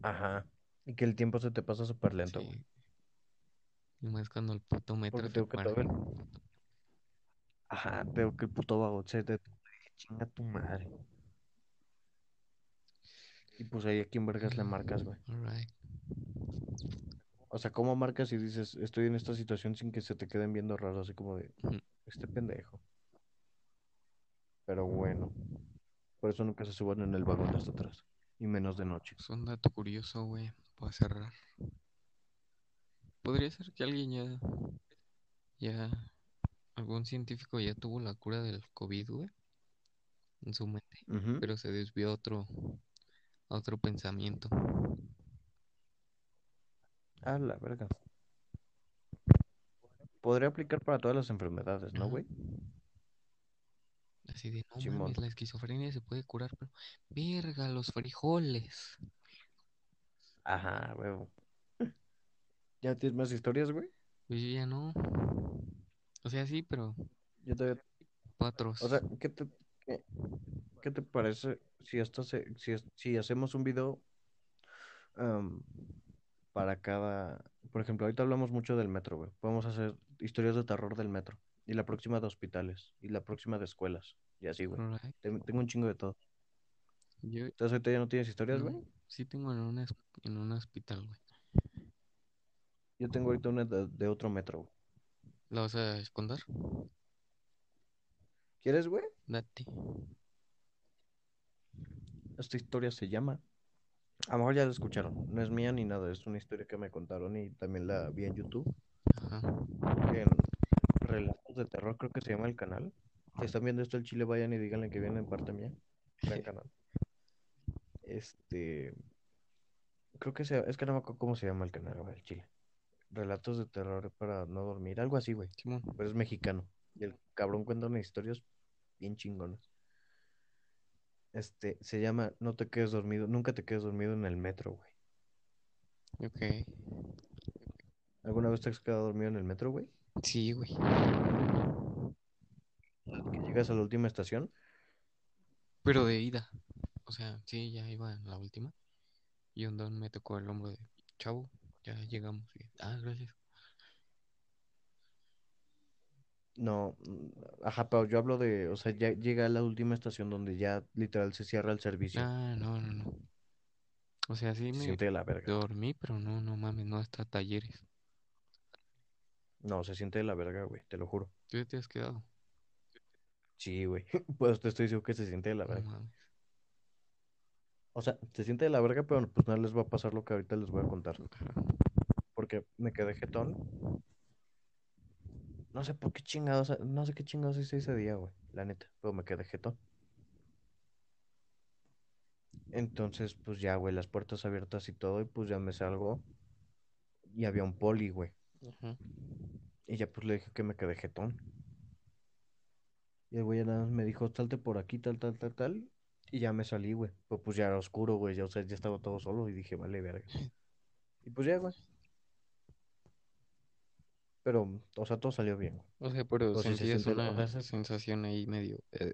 Ajá. Y que el tiempo se te pasa súper lento, güey. Y más cuando el puto metro Porque te tengo que para. Ajá, veo que el puto vago se te chinga tu madre. Y pues ahí a quién vergas le marcas, güey. O sea, ¿cómo marcas y dices, estoy en esta situación sin que se te queden viendo raro, así como de, este pendejo? Pero bueno, por eso nunca se suban en el vagón de hasta atrás, y menos de noche. Es un dato curioso, güey, para cerrar. Podría ser que alguien ya, ya, algún científico ya tuvo la cura del COVID, güey, en su mente, pero se desvió a otro, a otro pensamiento. A la verga. Podría aplicar para todas las enfermedades, ¿no, güey? Así de, no mames, la esquizofrenia se puede curar, pero, verga, los frijoles. Ajá, huevo. ¿Ya tienes más historias, güey? Pues yo ya no. O sea, sí, pero Yo te... patros. O sea, ¿qué te, qué, qué te parece si esto se, si, hacemos un video para cada... Por ejemplo, ahorita hablamos mucho del metro, güey. Podemos hacer historias de terror del metro. Y la próxima de hospitales. Y la próxima de escuelas. Y así, güey. Tengo un chingo de todo. Yo Entonces ahorita ya no tienes historias, no, güey. sí tengo en un, en un hospital, güey. Yo tengo ahorita una de, de otro metro, güey. ¿La vas a esconder? ¿Quieres, güey? Date. Esta historia se llama. A lo mejor ya la escucharon. No es mía ni nada. Es una historia que me contaron y también la vi en YouTube. Ajá. En Relatos de Terror, creo que se llama el canal. Si están viendo esto el Chile, vayan y díganle que vienen en parte mía. Gran canal. Este. Creo que se, es que no me acuerdo cómo se llama el canal, güey, el Chile. Relatos de terror para no dormir. Algo así, güey. Pero es mexicano. Y el cabrón cuenta unas historias bien chingonas. Este, se llama No te quedes dormido, nunca te quedes dormido en el metro, güey. Ok. ¿Alguna vez te has quedado dormido en el metro, güey? Sí, güey. Que llegas a la última estación. Pero de ida. O sea, sí, ya iba en la última. Y un don me tocó el hombro de chavo. Ya llegamos. Y, ah, gracias. No, mm, ajá, pero yo hablo de, o sea, ya llega a la última estación donde ya literal se cierra el servicio. Ah, no, no, no. O sea, sí Se me siente de la verga. dormí, pero no, no mames, no hasta talleres. No, se siente de la verga, güey, te lo juro. ¿Tú ya te has quedado? Sí, güey. Pues te estoy diciendo que se siente de la No verga. mames. O sea, se siente de la verga, pero pues no les va a pasar lo que ahorita les voy a contar. Ajá. Porque me quedé jetón. No sé por qué chingados, no sé qué chingados hice ese día, güey. La neta, pero me quedé jetón. Entonces, pues ya, güey, las puertas abiertas y todo, y pues ya me salgo. Y había un poli, güey. Ajá. Y ya pues le dije que me quedé jetón. Y el güey nada más me dijo, salte por aquí, tal, tal, tal, tal. Y ya me salí, güey. Pues, pues ya era oscuro, güey. Ya, o sea, ya estaba todo solo y dije, vale, verga. Y pues ya, güey. Pero, o sea, todo salió bien. O sea, pero Pues sí se sentías siente, o una sea, se- sensación ahí medio... eh,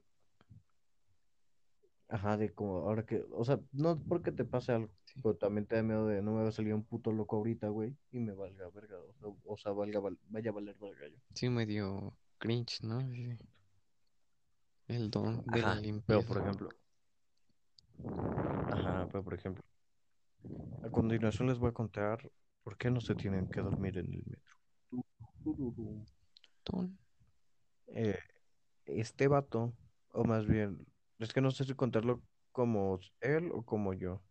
Ajá, de como ahora que, o sea, no porque te pase algo, Sí. pero también te da miedo de no me va a salir un puto loco ahorita, güey, y me valga verga, o sea, o sea, valga, val- vaya a valer verga yo. sí, medio cringe, ¿no? Sí. El don de la Ajá, pero limpieza. por ejemplo, ajá, pero por ejemplo, a continuación les voy a contar por qué no se tienen que dormir en el metro. Eh, este vato, o más bien, es que no sé si contarlo como él o como yo.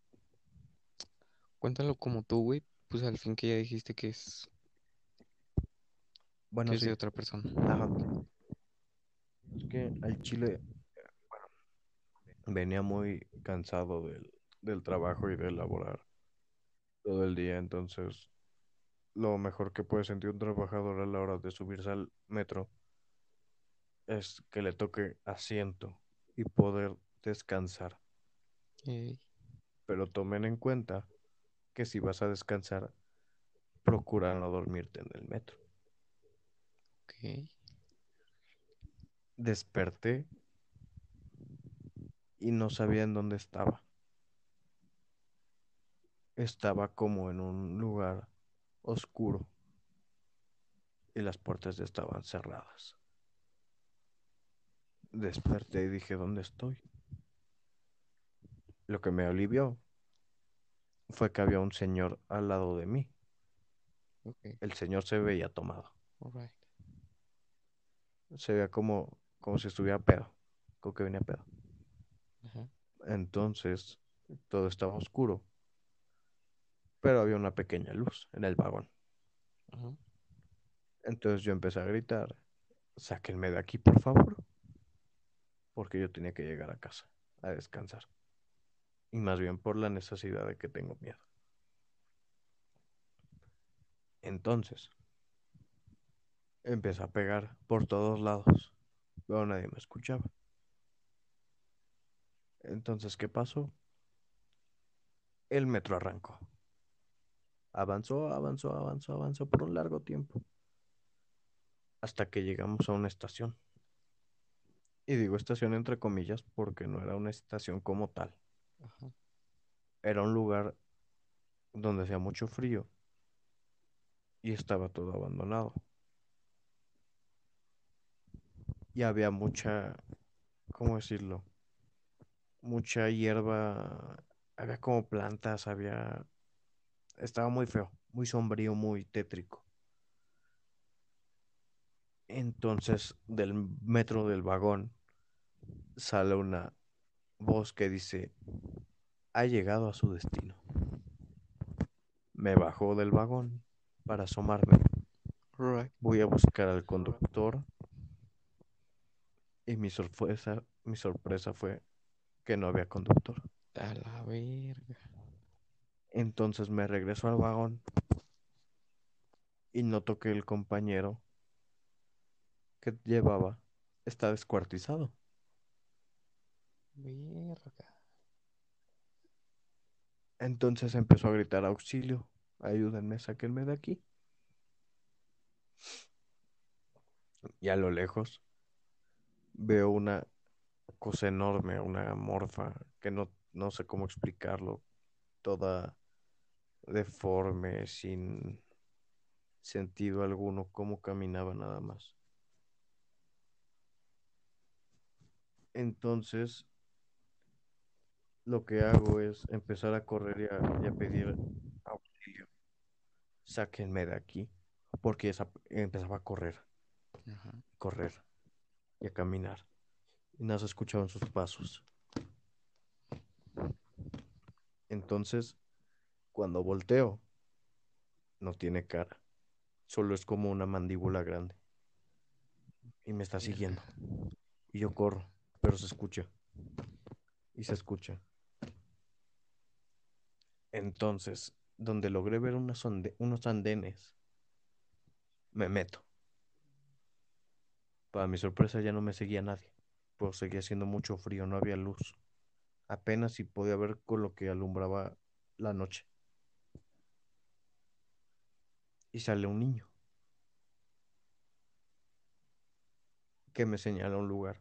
Cuéntalo como tú, güey. Pues al fin que ya dijiste que es, Bueno, que es sí, de otra persona. ajá. Es que al chile, bueno, venía muy cansado del, del trabajo y de laborar todo el día, entonces lo mejor que puede sentir un trabajador a la hora de subirse al metro es que le toque asiento y poder descansar. Pero tomen en cuenta que si vas a descansar, procura no dormirte en el metro. ok. Desperté y no sabía en dónde estaba. Estaba como en un lugar oscuro y las puertas estaban cerradas. Desperté y dije, ¿dónde estoy? Lo que me alivió fue que había un señor al lado de mí. El señor se veía tomado. Se veía como, como si estuviera pedo, como que venía pedo. Entonces, todo estaba oscuro, pero había una pequeña luz en el vagón. Entonces yo empecé a gritar, sáquenme de aquí, por favor, porque yo tenía que llegar a casa a descansar. Y más bien por la necesidad de que tengo miedo. Entonces, empecé a pegar por todos lados, pero nadie me escuchaba. Entonces, ¿qué pasó? El metro arrancó. Avanzó, avanzó, avanzó, avanzó por un largo tiempo. Hasta que llegamos a una estación. Y digo estación entre comillas porque no era una estación como tal. Ajá. Era un lugar donde hacía mucho frío y estaba todo abandonado. Y había mucha, ¿cómo decirlo? Mucha hierba, había como plantas, había... Estaba muy feo, muy sombrío, muy tétrico. Entonces, del metro del vagón sale una voz que dice, ha llegado a su destino. Me bajó del vagón para asomarme. Voy a buscar al conductor y mi sorpresa, mi sorpresa fue que no había conductor. A la verga. Entonces me regreso al vagón y noto que el compañero que llevaba está descuartizado. Verga. Entonces empezó a gritar auxilio, ayúdenme, sáquenme de aquí. Y a lo lejos veo una cosa enorme, una morfa, que no, no sé cómo explicarlo, toda deforme, sin sentido alguno, cómo caminaba nada más. Entonces, lo que hago es empezar a correr y a, y a pedir auxilio. Sáquenme de aquí, porque esa- empezaba a correr, Ajá. correr y a caminar. Y no se escuchaban sus pasos. Entonces, cuando volteo, no tiene cara. Solo es como una mandíbula grande. Y me está siguiendo. Y yo corro, pero se escucha. Y se escucha. Entonces, donde logré ver unos andenes, me meto. Para mi sorpresa ya no me seguía nadie, pues seguía haciendo mucho frío, no había luz. Apenas si podía ver con lo que alumbraba la noche. Y sale un niño que me señala un lugar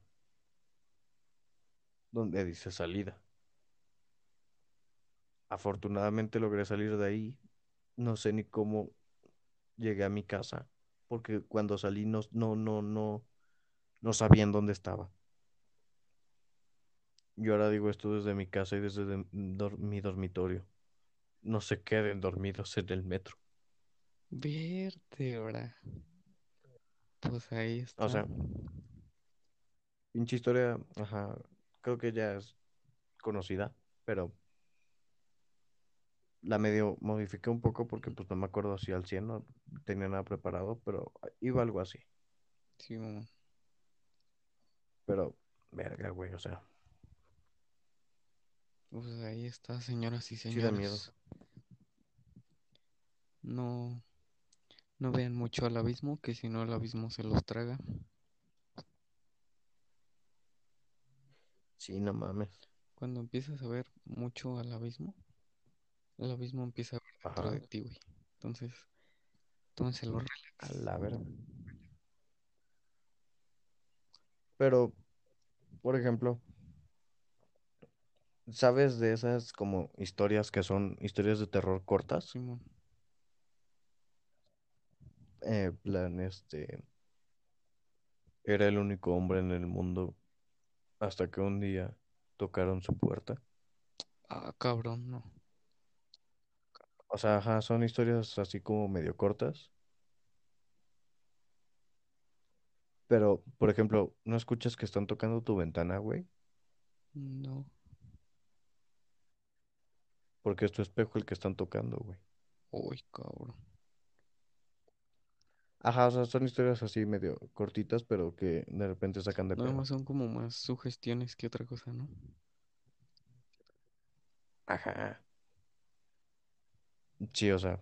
donde dice salida. Afortunadamente logré salir de ahí. No sé ni cómo llegué a mi casa, porque cuando salí no, no, no, no, no sabía en dónde estaba. Yo ahora digo esto desde mi casa y desde de- dor- mi dormitorio. No se queden dormidos en el metro. Vértebra. Pues ahí O está. sea, pinche historia, ajá, creo que ya es conocida, pero la medio modifiqué un poco porque pues no me acuerdo así al 100, no tenía nada preparado, pero iba algo así. Sí, mamá. Pero, verga, güey, o sea, Pues ahí está, señoras y sí da miedo. señores. No, no vean mucho al abismo, que si no el abismo se los traga. Sí, no mames. Cuando empiezas a ver mucho al abismo, el abismo empieza a ver dentro de ti, güey. Entonces, tómenselo a la verga. Pero, por ejemplo, ¿sabes de esas como historias que son historias de terror cortas? Simón, Eh, plan, este, era el único hombre en el mundo hasta que un día tocaron su puerta. ah, cabrón, no. O sea, ajá, son historias así como medio cortas. Pero, por ejemplo, ¿no escuchas que están tocando tu ventana, güey? No. Porque es tu espejo el que están tocando, güey. Uy, cabrón. Ajá, o sea, son historias así medio cortitas, pero que de repente sacan de Nada pedo. más son como más sugestiones que otra cosa, ¿no? Ajá. Sí, o sea,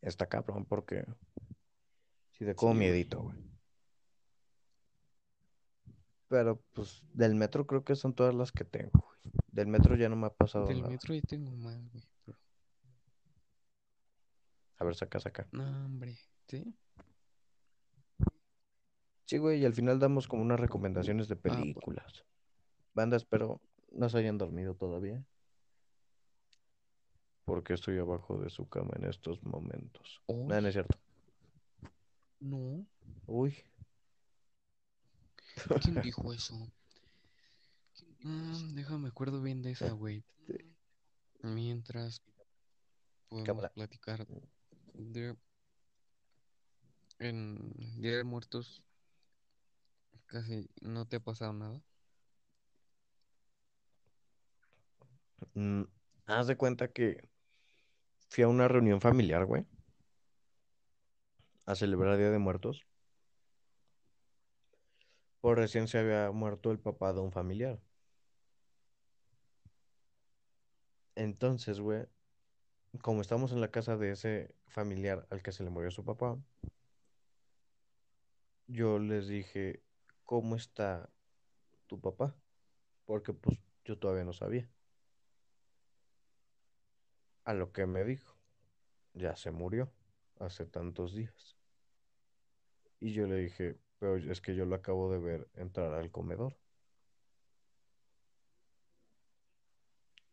está cabrón porque sí de como Sí, güey. miedito, güey. Pero, pues, del metro creo que son todas las que tengo, güey. Del metro ya no me ha pasado Del nada. metro ahí tengo más, güey. Pero... A ver, saca, saca. No, hombre. ¿Sí? Sí, güey, y al final damos como unas recomendaciones de Ah, películas. Banda, espero no se hayan dormido todavía. Porque estoy abajo de su cama en estos momentos. Nada, no es cierto. no. Uy. ¿Quién dijo eso? Ah, déjame acuerdo bien de esa, güey. Mientras podemos Cámara. platicar de en Día de Muertos casi no te ha pasado nada. Mm, haz de cuenta que fui a una reunión familiar, güey, a celebrar Día de Muertos. Por recién se había muerto el papá de un familiar. Entonces, güey, como estamos en la casa de ese familiar al que se le murió su papá, yo les dije, ¿cómo está tu papá? Porque pues yo todavía no sabía. A lo que me dijo, ya se murió hace tantos días. Y yo le dije, pero es que yo lo acabo de ver entrar al comedor.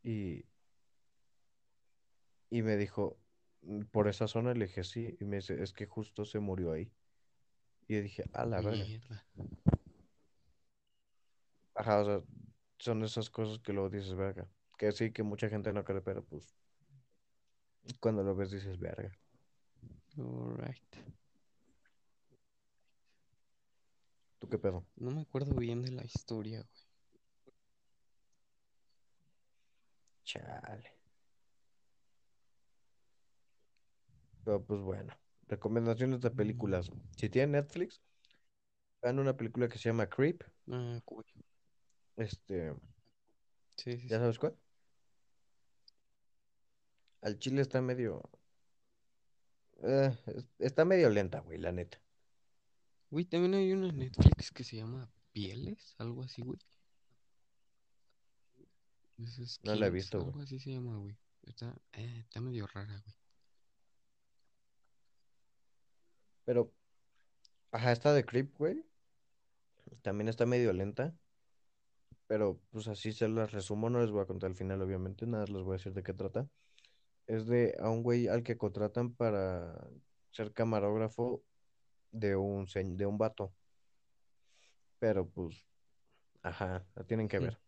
Y, y me dijo, "Mm, por esa zona le dije, sí. Y me dice, es que justo se murió ahí. Y yo dije, a la verga. Ajá, o sea, son esas cosas que luego dices, verga. Que sí, que mucha gente no cree, pero pues cuando lo ves dices, verga. Alright. ¿Tú qué pedo? No me acuerdo bien de la historia, güey. Chale. Pero pues bueno, recomendaciones de películas. Si tienen Netflix, vean una película que se llama Creep. Ah, güey. Este, Sí, sí, ¿ya sí. sabes cuál? Al chile está medio... eh, es- está medio lenta, güey, la neta. Güey, también hay una en Netflix que se llama Pieles, algo así, güey. Es No la he Skins, visto, güey. algo así se llama, güey. Está, eh, está medio rara, güey. Pero, ajá, esta de Creep, güey. También está medio lenta. Pero, pues así se las resumo. No les voy a contar el final, obviamente. Nada, les voy a decir de qué trata. Es de a un güey al que contratan para ser camarógrafo de un, de un vato. Pero, pues, ajá, la tienen que ver.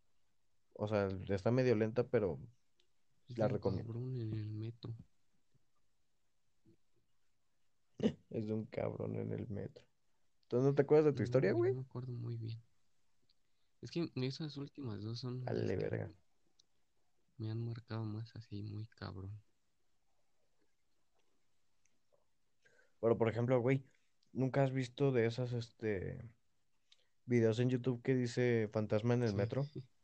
O sea, está medio lenta, pero la recomiendo. cabrón en el metro. Es de un cabrón en el metro. ¿Tú no te acuerdas de tu No, historia, güey, no me acuerdo muy bien. Es que esas últimas dos son Dale, verga. me han marcado más así, muy cabrón. Pero, por ejemplo, güey, ¿nunca has visto de esas, este, videos en YouTube que dice fantasma en el Sí. metro?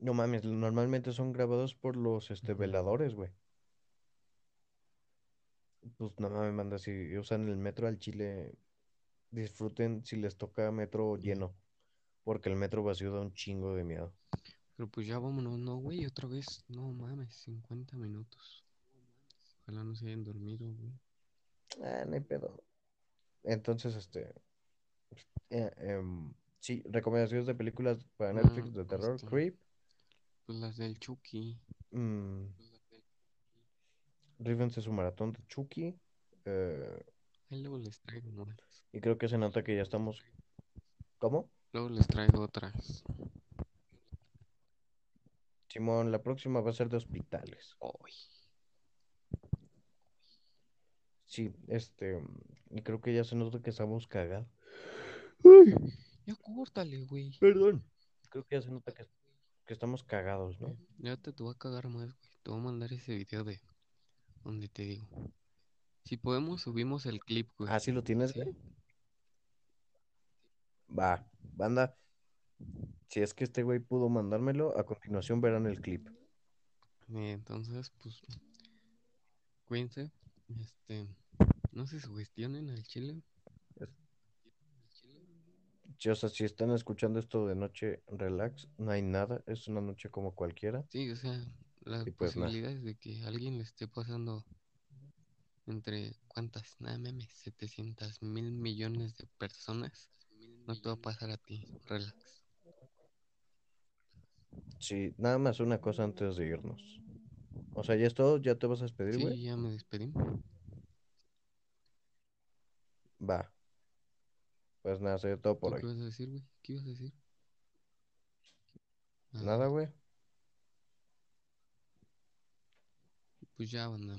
No mames, normalmente son grabados por los, este, veladores, güey. Pues no mames, manda, si usan el metro al Chile, disfruten si les toca metro lleno, porque el metro vacío da un chingo de miedo. Pero pues ya vámonos, no, güey, otra vez. No mames, 50 minutos. Ojalá no se hayan dormido, güey. Ah, no hay pedo. Entonces, este, eh, em, sí, recomendaciones de películas para Ah, Netflix de terror, este, Creep, pues las del Chucky. mm, Rívense su maratón de Chucky, eh, luego les traigo más. y creo que se nota que ya estamos, ¿cómo? Luego les traigo otras. Simón, la próxima va a ser de hospitales. Hoy. Sí, este, y creo que ya se nota que estamos cagados. Ya córtale, güey. Perdón. Creo que ya se nota que, que estamos cagados, ¿no? Ya te, te voy a cagar más, güey. Te voy a mandar ese video de donde te digo. Si podemos, subimos el clip, güey. Ah, ¿sí lo tienes, Sí. güey? Va, banda. Si es que este güey pudo mandármelo, a continuación verán el clip. Entonces, pues, cuídense. Este, no se sugestionen al chile. O sea, si están escuchando esto de noche, relax, no hay nada, es una noche como cualquiera. Sí, o sea, las Y pues posibilidades de que alguien le esté pasando entre cuántas, nada memes, 700 mil millones de personas, no te va a pasar a ti. Relax. Sí, nada más una cosa antes de irnos. O sea, ya es todo, ya te vas a despedir, Sí, güey. ya me despedí. Va. Pues nada, sería todo ¿Tú por qué hoy. ibas a decir, güey? ¿Qué ibas a decir? Ah, Nada, güey. Pues ya, banda.